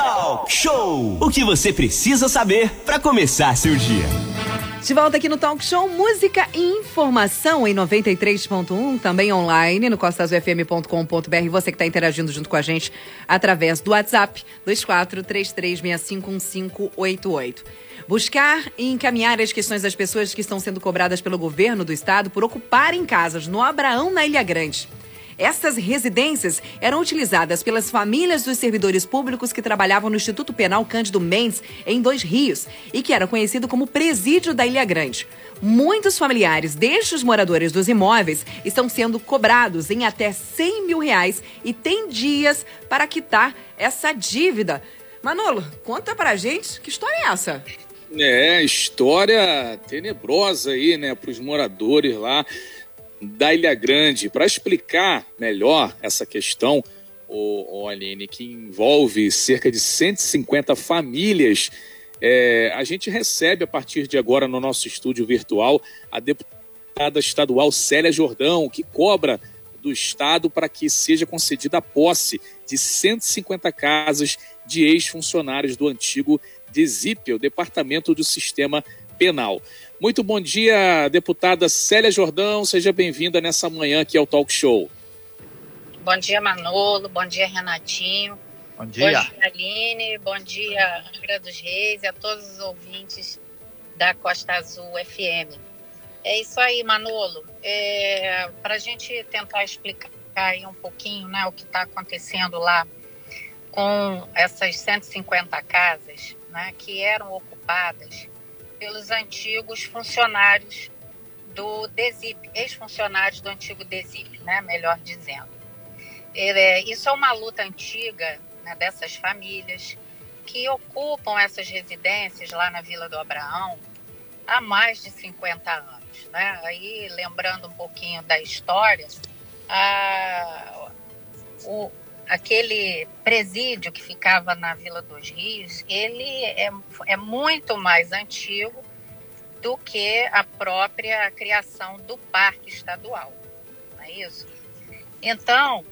Talk Show. O que você precisa saber para começar seu dia. De volta aqui no Talk Show, música e informação em 93.1, também online no costasufm.com.br. Você que está interagindo junto com a gente através do WhatsApp 2433651588. Buscar e encaminhar as questões das pessoas que estão sendo cobradas pelo governo do estado por ocuparem casas no Abraão, na Ilha Grande. Essas residências eram utilizadas pelas famílias dos servidores públicos que trabalhavam no Instituto Penal Cândido Mendes, em Dois Rios, e que era conhecido como Presídio da Ilha Grande. Muitos familiares destes moradores dos imóveis estão sendo cobrados em até 100 mil reais e têm dias para quitar essa dívida. Manolo, conta pra gente que história é essa? É, história tenebrosa aí, né, para os moradores lá da Ilha Grande. Para explicar melhor essa questão, o, o Aline, que envolve cerca de 150 famílias, é, a gente recebe a partir de agora no nosso estúdio virtual a deputada estadual Célia Jordão, que cobra do Estado para que seja concedida a posse de 150 casas de ex-funcionários do antigo DESIP, o Departamento do Sistema Penal. Muito bom dia, deputada Célia Jordão. Seja bem-vinda nessa manhã aqui ao Talk Show. Bom dia, Manolo. Bom dia, Renatinho. Bom dia. Bom dia, Aline. Bom dia, Angra dos Reis e a todos os ouvintes da Costa Azul FM. É isso aí, Manolo. É, Para a gente tentar explicar aí um pouquinho né, o que está acontecendo lá com essas 150 casas, né, que eram ocupadas pelos antigos funcionários do DESIP, ex-funcionários do antigo DESIP, né, melhor dizendo. É, isso é uma luta antiga né, dessas famílias que ocupam essas residências lá na Vila do Abraão há mais de 50 anos. Né? Aí, lembrando um pouquinho da história, a, o, aquele presídio que ficava na Vila dos Rios, ele é, é muito mais antigo do que a própria criação do parque estadual, não é isso? Então,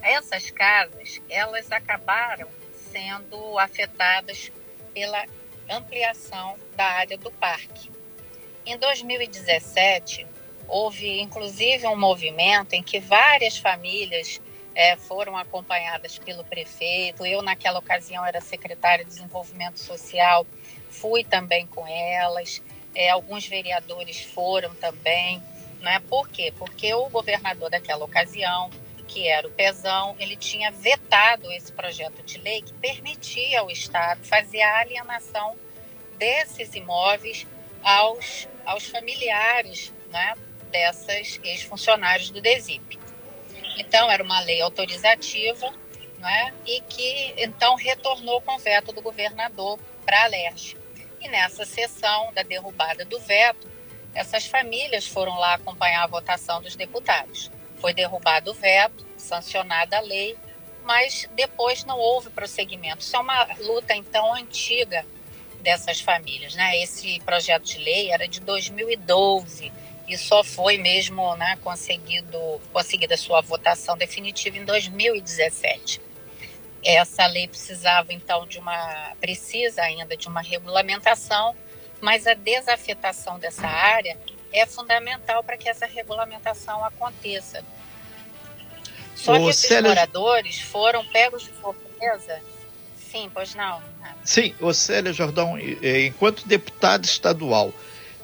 essas casas, elas acabaram sendo afetadas pela ampliação da área do parque. Em 2017, houve inclusive um movimento em que várias famílias é, foram acompanhadas pelo prefeito. Eu, naquela ocasião, era secretária de Desenvolvimento Social, fui também com elas. É, alguns vereadores foram também. Né? Por quê? Porque o governador daquela ocasião, que era o Pezão, ele tinha vetado esse projeto de lei que permitia ao Estado fazer a alienação desses imóveis aos, aos familiares né, dessas ex-funcionários do DESIP. Então, era uma lei autorizativa é? e que então retornou com veto do governador para a LERJ. E nessa sessão da derrubada do veto, essas famílias foram lá acompanhar a votação dos deputados. Foi derrubado o veto, sancionada a lei, mas depois não houve prosseguimento. Isso é uma luta, então, antiga dessas famílias. Né? Esse projeto de lei era de 2012 e só foi mesmo né, conseguido, conseguida sua votação definitiva em 2017. Essa lei precisava então de uma precisa ainda de uma regulamentação, mas a desafetação dessa área é fundamental para que essa regulamentação aconteça. Só que esses Célia... moradores foram pegos de surpresa. Sim, pois não. Sim, o Célia Jordão, enquanto deputado estadual,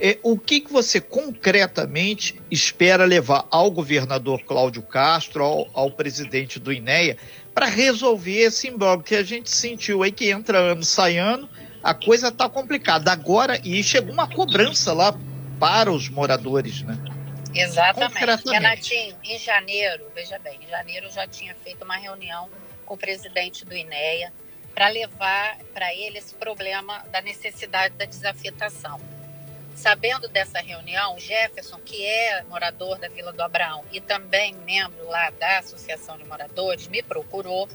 é, o que, que você concretamente espera levar ao governador Cláudio Castro, ao, ao presidente do INEA, para resolver esse imbróglio que a gente sentiu aí que entra ano, sai ano, a coisa está complicada. Agora, e chegou uma cobrança lá para os moradores, né? Exatamente. Renatinho, em janeiro, veja bem, em janeiro eu já tinha feito uma reunião com o presidente do INEA para levar para ele esse problema da necessidade da desafetação. Sabendo dessa reunião, Jefferson, que é morador da Vila do Abraão e também membro lá da Associação de Moradores, me procurou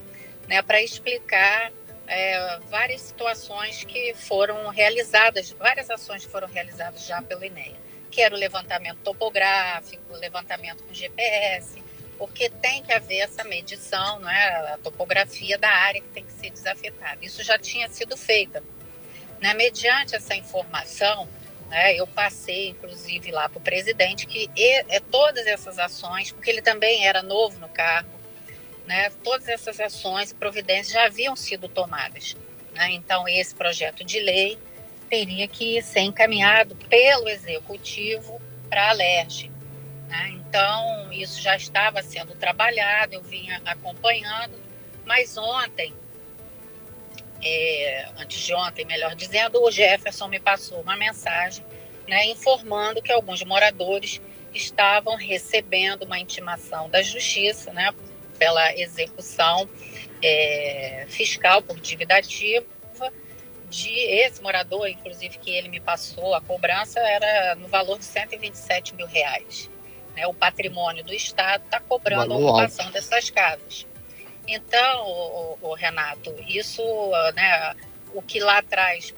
né, para explicar é, várias situações que foram realizadas, várias ações que foram realizadas já pelo INEA, que era o levantamento topográfico, o levantamento com GPS, porque tem que haver essa medição, não é? a topografia da área que tem que ser desafetada. Isso já tinha sido feito. Né? Mediante essa informação, né, eu passei, inclusive, lá para o presidente que é todas essas ações, porque ele também era novo no cargo, né, todas essas ações e providências já haviam sido tomadas. Né? Então, esse projeto de lei teria que ser encaminhado pelo executivo para a LERJ. Né? Então, isso já estava sendo trabalhado, eu vinha acompanhando, mas ontem, é, antes de ontem, melhor dizendo, o Jefferson me passou uma mensagem né, informando que alguns moradores estavam recebendo uma intimação da justiça né, pela execução é, fiscal por dívida ativa de esse morador, inclusive que ele me passou, a cobrança era no valor de 127 mil reais. Né? O patrimônio do Estado está cobrando a ocupação alto. dessas casas. Então, o, o, Renato, isso, né, o que lá atrás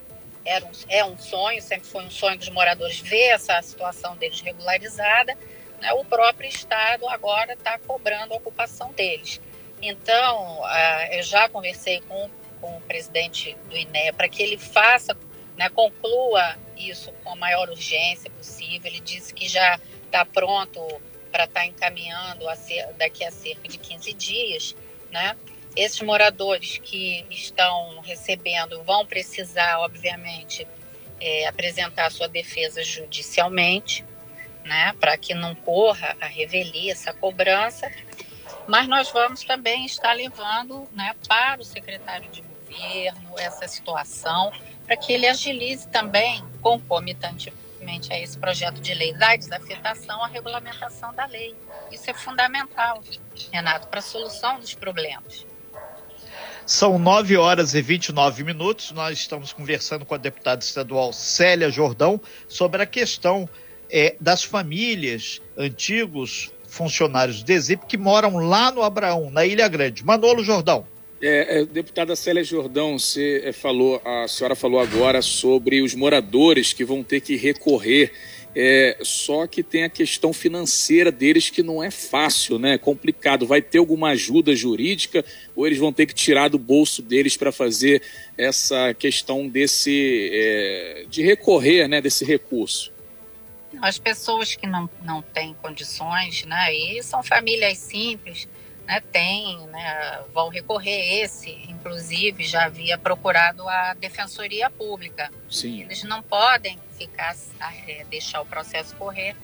era um, é um sonho, sempre foi um sonho dos moradores ver essa situação deles regularizada, né, o próprio Estado agora está cobrando a ocupação deles. Então, uh, eu já conversei com com o presidente do INE para que ele faça, né, conclua isso com a maior urgência possível. Ele disse que já está pronto para estar tá encaminhando a ser, daqui a cerca de 15 dias, né? Esses moradores que estão recebendo vão precisar, obviamente, é, apresentar sua defesa judicialmente, né, para que não corra a revelia essa cobrança. Mas nós vamos também estar levando né, para o secretário de governo essa situação, para que ele agilize também, concomitantemente a esse projeto de lei da desafetação, a regulamentação da lei. Isso é fundamental, Renato, para a solução dos problemas. São 9 horas e 29 minutos. Nós estamos conversando com a deputada estadual Célia Jordão sobre a questão é, das famílias antigos funcionários do DESIP que moram lá no Abraão, na Ilha Grande. Manolo Jordão. É, é, deputada Célia Jordão, você é, falou, a senhora falou agora sobre os moradores que vão ter que recorrer. É, só que tem a questão financeira deles que não é fácil, né? É complicado. Vai ter alguma ajuda jurídica ou eles vão ter que tirar do bolso deles para fazer essa questão desse é, de recorrer, né? Desse recurso. As pessoas que não, não têm condições, né? E são famílias simples né, tem, né, vão recorrer esse, inclusive já havia procurado a Defensoria Pública. Sim. Eles não podem ficar, é, deixar o processo correr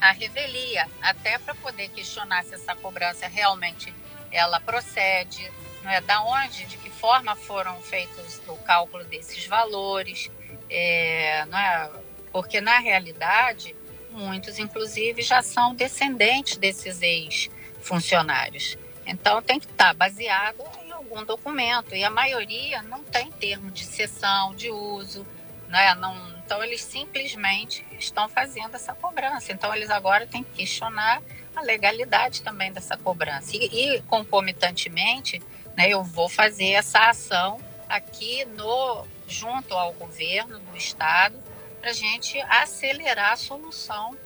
a revelia, até para poder questionar se essa cobrança realmente ela procede, não é da onde, de que forma foram feitos o cálculo desses valores, é, não é, porque na realidade muitos inclusive já são descendentes desses ex-funcionários. Então tem que estar baseado em algum documento e a maioria não tem termo de cessão, de uso, né? Não, então eles simplesmente estão fazendo essa cobrança. Então eles agora têm que questionar a legalidade também dessa cobrança e, e concomitantemente, né? Eu vou fazer essa ação aqui no junto ao governo do estado para a gente acelerar a solução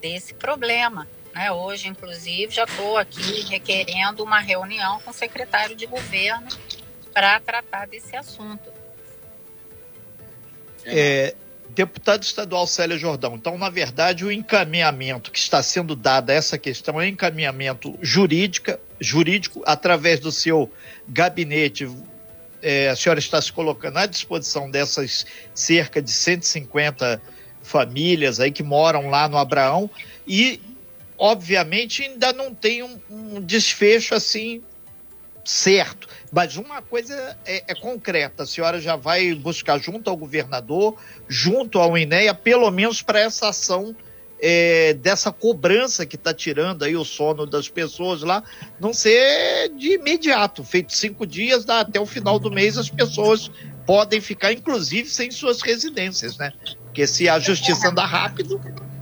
desse problema. Né? Hoje, inclusive, já estou aqui requerendo uma reunião com o secretário de governo para tratar desse assunto. É, deputado estadual Célia Jordão, então, na verdade, o encaminhamento que está sendo dado a essa questão é encaminhamento jurídica, jurídico através do seu gabinete. É, a senhora está se colocando à disposição dessas cerca de 150 famílias aí que moram lá no Abraão e obviamente ainda não tem um, um desfecho assim certo. Mas uma coisa é, é, concreta: a senhora já vai buscar junto ao governador, junto ao INEA, pelo menos para essa ação é, dessa cobrança que está tirando aí o sono das pessoas lá, não ser de imediato. Feito cinco dias, dá até o final do mês, as pessoas podem ficar, inclusive, sem suas residências, né? Porque se a justiça andar rápido,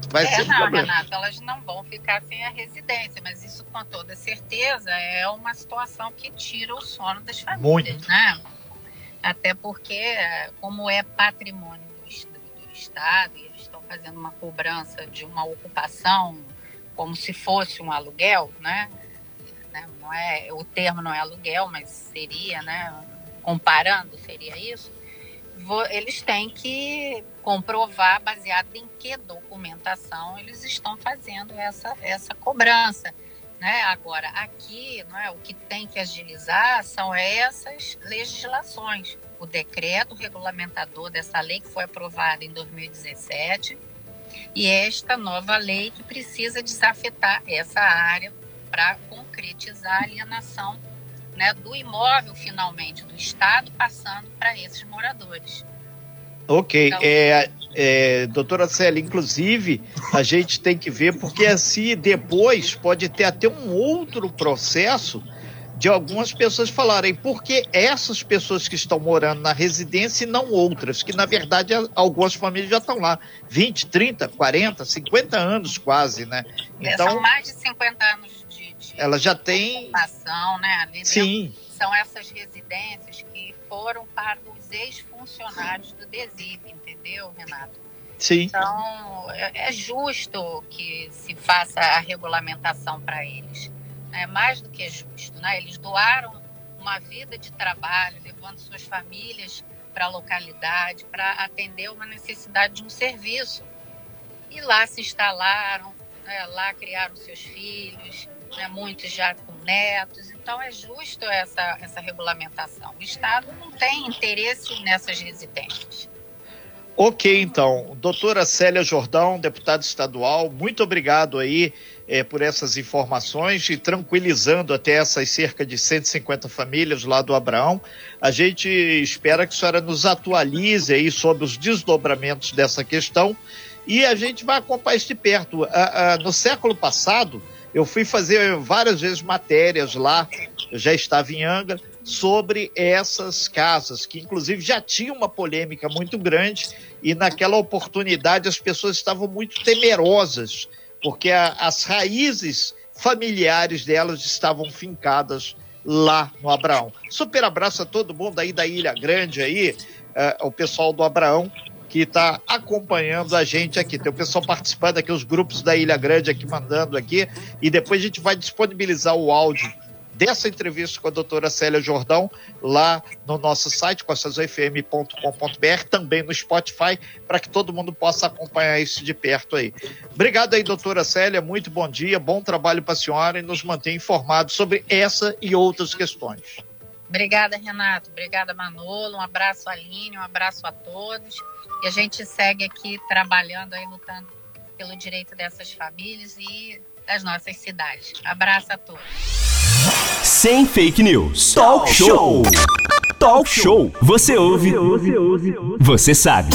vai é, ser não, problema. Renato, elas não vão ficar sem a residência, mas isso com toda certeza é uma situação que tira o sono das famílias, Muito. né? Até porque, como é patrimônio do, do Estado e eles estão fazendo uma cobrança de uma ocupação como se fosse um aluguel, né? né? Não é, o termo não é aluguel, mas seria, né? Comparando, seria isso. Eles têm que comprovar baseado em que documentação eles estão fazendo essa, essa cobrança. Né? Agora, aqui, não é, o que tem que agilizar são essas legislações. O decreto regulamentador dessa lei que foi aprovada em 2017 e esta nova lei que precisa desafetar essa área para concretizar a alienação né, do imóvel, finalmente, do Estado, passando para esses moradores. Ok, então, é, é, doutora Célia, inclusive a gente tem que ver, porque assim depois pode ter até um outro processo de algumas pessoas falarem por que essas pessoas que estão morando na residência e não outras, que na verdade algumas famílias já estão lá 20, 30, 40, 50 anos quase, né? Então, São mais de 50 anos ela já tem né? Ali Sim. São essas residências que foram para os ex-funcionários do DESIP, entendeu, Renato? Sim. Então, é, é justo que se faça a regulamentação para eles é mais do que justo. Né? Eles doaram uma vida de trabalho, levando suas famílias para a localidade, para atender uma necessidade de um serviço. E lá se instalaram, né? lá criaram seus filhos, né? muitos já com netos. Então é justo essa, essa regulamentação. O Estado não tem interesse nessas residências. Ok, então. Doutora Célia Jordão, deputada estadual, muito obrigado aí é, por essas informações e tranquilizando até essas cerca de 150 famílias lá do Abraão. A gente espera que a senhora nos atualize aí sobre os desdobramentos dessa questão e a gente vai acompanhar isso de perto. no século passado, eu fui fazer várias vezes matérias lá, já estava em Angra, sobre essas casas, que inclusive já tinha uma polêmica muito grande e naquela oportunidade as pessoas estavam muito temerosas porque a, as raízes familiares delas estavam fincadas lá no Abraão. Super abraço a todo mundo aí da Ilha Grande aí, uh, o pessoal do Abraão que está acompanhando a gente aqui. Tem o pessoal participando aqui, os grupos da Ilha Grande aqui mandando aqui, e depois a gente vai disponibilizar o áudio dessa entrevista com a doutora Célia Jordão lá no nosso site, costasofm.com.br, também no Spotify, para que todo mundo possa acompanhar isso de perto aí. Obrigado aí, doutora Célia, muito bom dia, bom trabalho para a senhora e nos mantém informados sobre essa e outras questões. Obrigada, Renato. Obrigada, Manolo. Um abraço, Aline. Um abraço a todos. E a gente segue aqui trabalhando aí, lutando pelo direito dessas famílias e das nossas cidades. Abraço a todos. Sem fake news. Talk show. Talk show. Você ouve. Você sabe.